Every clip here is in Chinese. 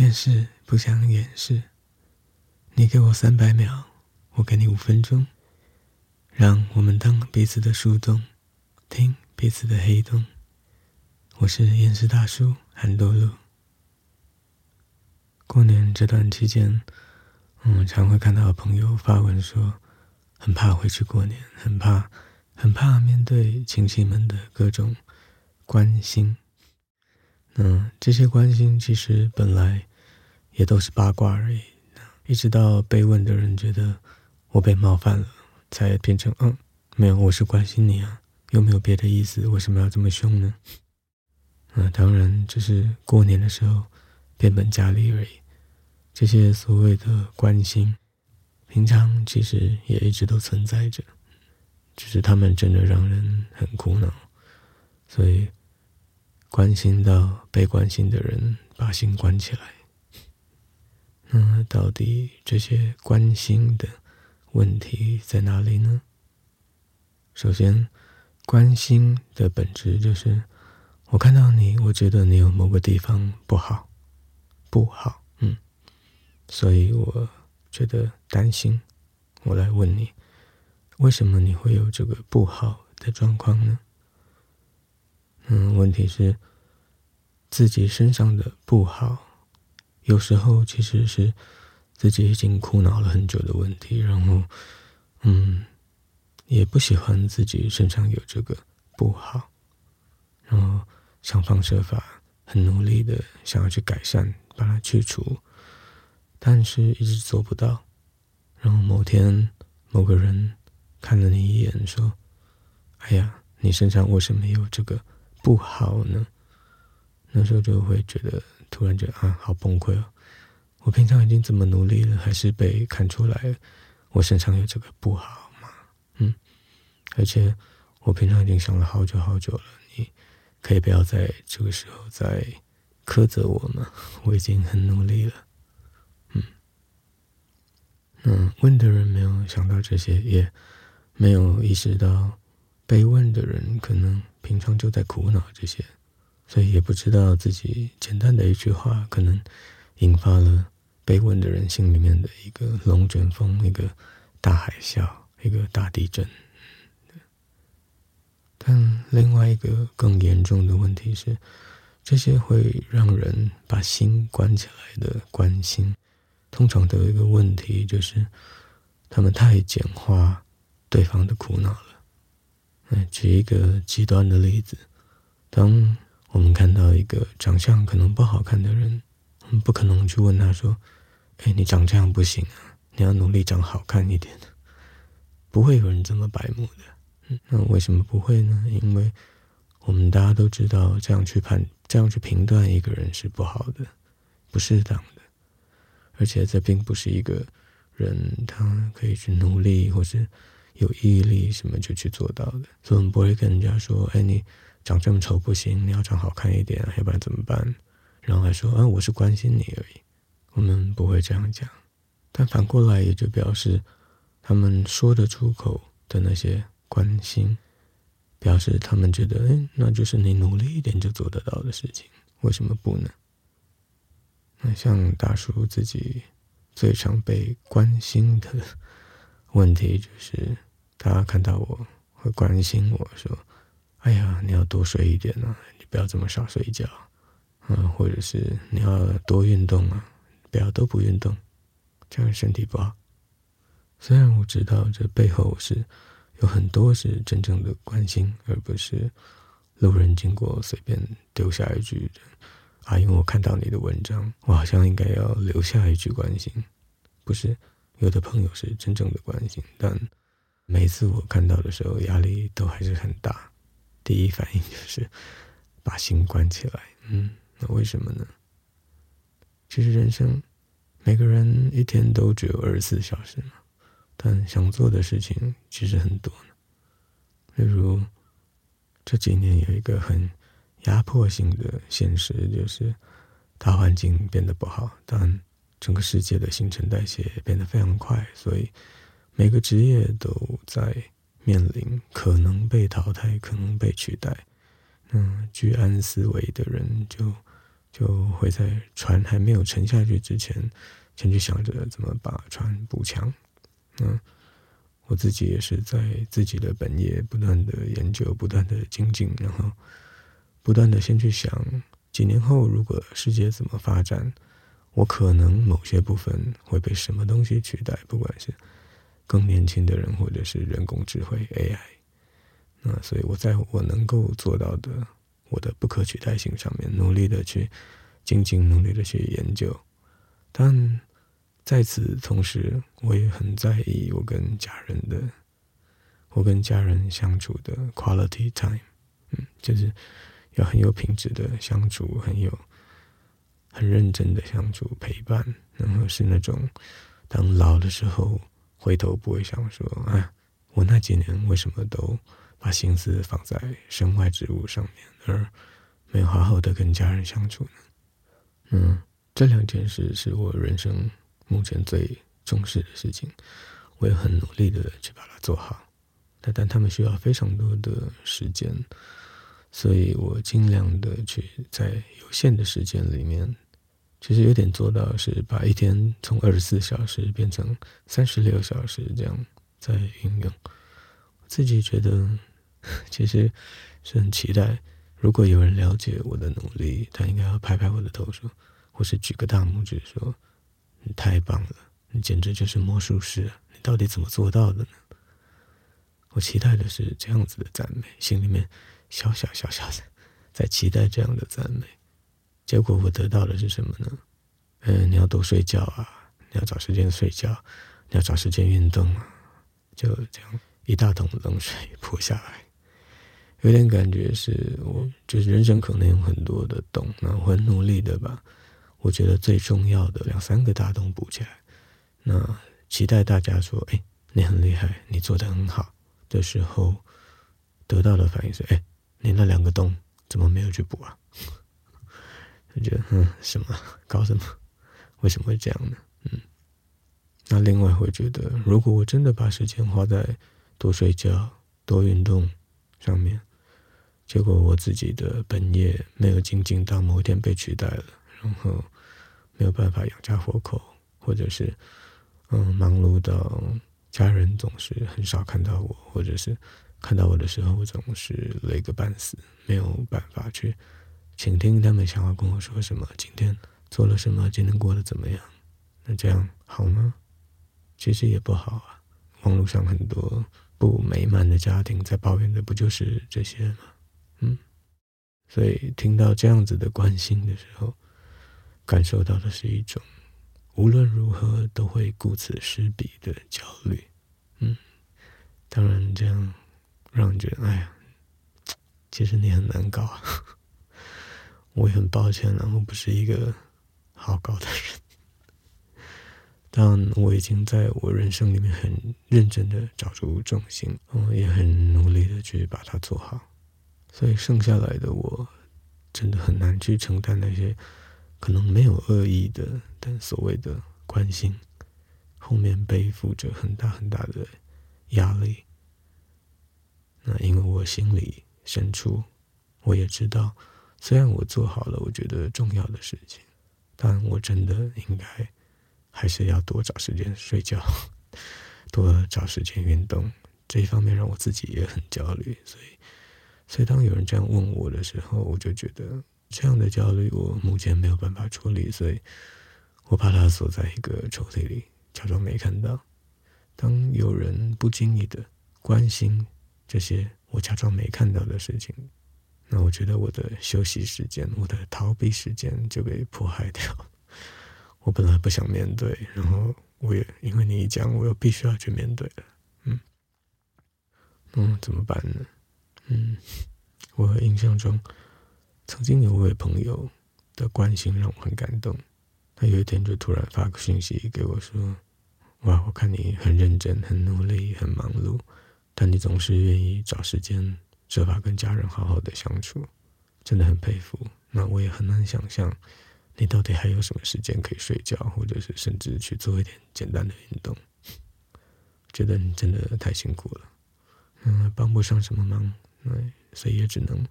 厌世不想掩饰，你给我三百秒，我给你五分钟，让我们当彼此的树洞，听彼此的黑洞。我是厌世大叔韩多路。过年这段期间，嗯，常会看到朋友发文说，很怕回去过年，很怕，很怕面对亲戚们的各种关心。嗯，这些关心其实本来也都是八卦而已，一直到被问的人觉得我被冒犯了，才变成嗯，没有，我是关心你啊，又没有别的意思，为什么要这么凶呢？嗯，当然只是过年的时候变本加厉而已。这些所谓的关心，平常其实也一直都存在着，只是他们真的让人很苦恼，所以。关心到被关心的人把心关起来，那到底这些关心的问题在哪里呢？首先，关心的本质就是我看到你，我觉得你有某个地方不好，不好，嗯，所以我觉得担心，我来问你，为什么你会有这个不好的状况呢？嗯，问题是自己身上的不好，有时候其实是自己已经苦恼了很久的问题，然后，嗯，也不喜欢自己身上有这个不好，然后想方设法、很努力的想要去改善，把它去除，但是一直做不到。然后某天某个人看了你一眼，说：“哎呀，你身上为什么有这个？”不好呢，那时候就会觉得突然觉得啊，好崩溃哦！我平常已经这么努力了，还是被看出来我身上有这个不好嘛？嗯，而且我平常已经想了好久好久了，你可以不要在这个时候再苛责我吗？我已经很努力了。嗯，嗯，问的人没有想到这些，也没有意识到被问的人可能。平常就在苦恼这些，所以也不知道自己简单的一句话，可能引发了被问的人心里面的一个龙卷风，一个大海啸，一个大地震。但另外一个更严重的问题是，这些会让人把心关起来的关心，通常都有一个问题，就是他们太简化对方的苦恼了。举一个极端的例子，当我们看到一个长相可能不好看的人，我们不可能去问他说：“哎，你长这样不行啊，你要努力长好看一点。”不会有人这么白目的。那为什么不会呢？因为我们大家都知道，这样去判、这样去评断一个人是不好的、不适当的，而且这并不是一个人他可以去努力或是。有毅力什么就去做到的，所以我们不会跟人家说：“哎，你长这么丑不行，你要长好看一点，要不然怎么办？”然后还说：“啊，我是关心你而已。”我们不会这样讲，但反过来也就表示，他们说得出口的那些关心，表示他们觉得：“哎，那就是你努力一点就做得到的事情，为什么不呢？”那像大叔自己最常被关心的问题就是。大家看到我会关心我说：“哎呀，你要多睡一点啊，你不要这么少睡觉，嗯，或者是你要多运动啊，不要都不运动，这样身体不好。”虽然我知道这背后是有很多是真正的关心，而不是路人经过随便丢下一句“啊，因为我看到你的文章，我好像应该要留下一句关心。”不是，有的朋友是真正的关心，但。每次我看到的时候，压力都还是很大。第一反应就是把心关起来。嗯，那为什么呢？其实人生每个人一天都只有二十四小时嘛，但想做的事情其实很多呢。例如这几年有一个很压迫性的现实，就是大环境变得不好，但整个世界的新陈代谢变得非常快，所以。每个职业都在面临可能被淘汰、可能被取代。那居安思危的人就就会在船还没有沉下去之前，先去想着怎么把船补强。嗯，我自己也是在自己的本业不断的研究、不断的精进，然后不断的先去想，几年后如果世界怎么发展，我可能某些部分会被什么东西取代，不管是更年轻的人，或者是人工智慧 AI。那所以我在我能够做到的。我的不可取代性上面，努力的去精进，努力的去研究，但在此同时，我也很在意我跟家人的，我跟家人相处的 quality time，嗯，就是要很有品质的相处，很有很认真的相处陪伴，然后是那种当老的时候回头不会想说，哎，我那几年为什么都。把心思放在身外之物上面，而没有好好的跟家人相处呢？嗯，这两件事是我人生目前最重视的事情，我也很努力的去把它做好。但但他们需要非常多的时间，所以我尽量的去在有限的时间里面，其实有点做到是把一天从二十四小时变成三十六小时这样在运用。我自己觉得。其实是很期待，如果有人了解我的努力，他应该要拍拍我的头说，或是举个大拇指说：“你太棒了，你简直就是魔术师，你到底怎么做到的呢？”我期待的是这样子的赞美，心里面小小小小的在期待这样的赞美，结果我得到的是什么呢？嗯，你要多睡觉啊，你要找时间睡觉，你要找时间运动啊，就这样一大桶冷水泼下来。有点感觉是我就是人生可能有很多的洞，那我很努力的把我觉得最重要的两三个大洞补起来。那期待大家说：“哎，你很厉害，你做的很好。”的时候得到的反应是：“哎，你那两个洞怎么没有去补啊？”他觉得嗯，什么搞什么？为什么会这样呢？嗯，那另外会觉得，如果我真的把时间花在多睡觉、多运动上面。结果我自己的本业没有精进到某一天被取代了，然后没有办法养家活口，或者是嗯忙碌到家人总是很少看到我，或者是看到我的时候总是累个半死，没有办法去倾听他们想要跟我说什么，今天做了什么，今天过得怎么样？那这样好吗？其实也不好啊。网络上很多不美满的家庭在抱怨的不就是这些吗？嗯，所以听到这样子的关心的时候，感受到的是一种无论如何都会顾此失彼的焦虑。嗯，当然这样让人觉得，哎呀，其实你很难搞啊。我也很抱歉然后不是一个好搞的人，但我已经在我人生里面很认真的找出重心，我也很努力的去把它做好。所以剩下来的我，真的很难去承担那些可能没有恶意的，但所谓的关心，后面背负着很大很大的压力。那因为我心里深处，我也知道，虽然我做好了我觉得重要的事情，但我真的应该还是要多找时间睡觉，多找时间运动。这一方面让我自己也很焦虑，所以。所以，当有人这样问我的时候，我就觉得这样的焦虑我目前没有办法处理，所以我把它锁在一个抽屉里，假装没看到。当有人不经意的关心这些我假装没看到的事情，那我觉得我的休息时间、我的逃避时间就被迫害掉。我本来不想面对，然后我也因为你一讲，我又必须要去面对了。嗯，嗯，怎么办呢？嗯，我印象中，曾经有位朋友的关心让我很感动。他有一天就突然发个讯息给我说：“哇，我看你很认真、很努力、很忙碌，但你总是愿意找时间设法跟家人好好的相处，真的很佩服。那我也很难想象，你到底还有什么时间可以睡觉，或者是甚至去做一点简单的运动？觉得你真的太辛苦了，嗯，帮不上什么忙。”所以也只能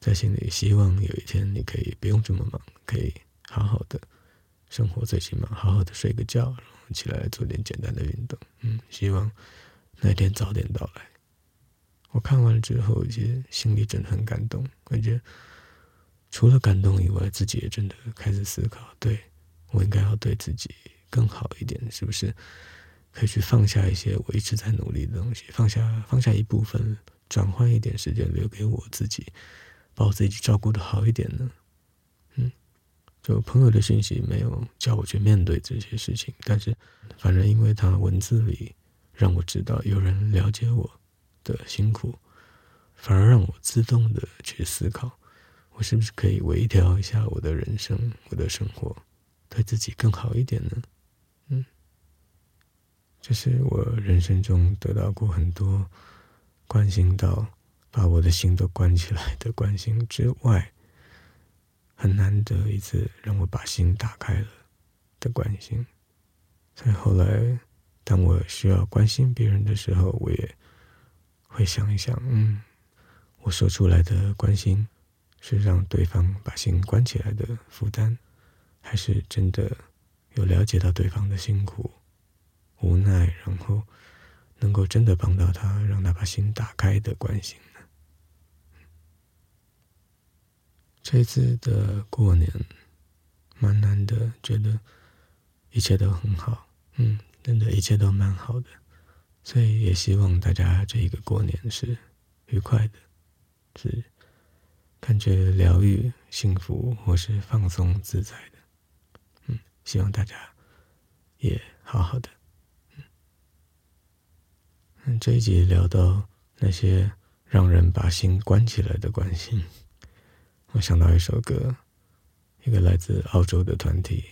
在心里希望有一天你可以不用这么忙，可以好好的生活，最起码好好的睡个觉，然后起来做点简单的运动。嗯，希望那一天早点到来。我看完了之后，其实心里真的很感动，而且除了感动以外，自己也真的开始思考：对我应该要对自己更好一点，是不是可以去放下一些我一直在努力的东西，放下放下一部分，转换一点时间留给我自己，把我自己照顾的好一点呢？嗯，就朋友的信息没有叫我去面对这些事情，但是反正因为他文字里让我知道有人了解我。的辛苦，反而让我自动的去思考，我是不是可以微调一下我的人生，我的生活，对自己更好一点呢？嗯，这是我人生中得到过很多关心到把我的心都关起来的关心之外，很难得一次让我把心打开了的关心。所以后来，当我需要关心别人的时候，我也。会想一想，嗯，我说出来的关心是让对方把心关起来的负担，还是真的有了解到对方的辛苦、无奈，然后能够真的帮到他，让他把心打开的关心呢？这次的过年蛮难的，觉得一切都很好，嗯，真的，一切都蛮好的。所以也希望大家这一个过年是愉快的，是感觉疗愈、幸福或是放松自在的。嗯，希望大家也好好的。嗯，这一集聊到那些让人把心关起来的关心，我想到一首歌，一个来自澳洲的团体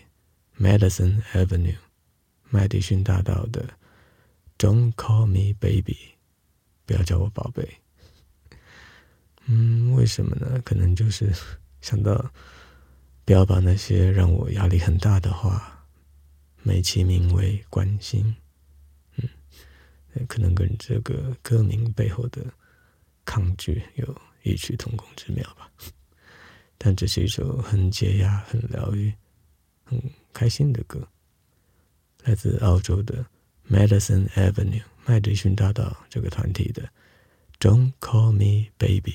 Madison Avenue 麦迪逊大道的。Don't call me baby，不要叫我宝贝。嗯，为什么呢？可能就是想到不要把那些让我压力很大的话美其名为关心。嗯，可能跟这个歌名背后的抗拒有异曲同工之妙吧。但这是一首很解压、很疗愈、很开心的歌，来自澳洲的。Madison Avenue 麦迪逊大道这个团体的《Don't Call Me Baby》。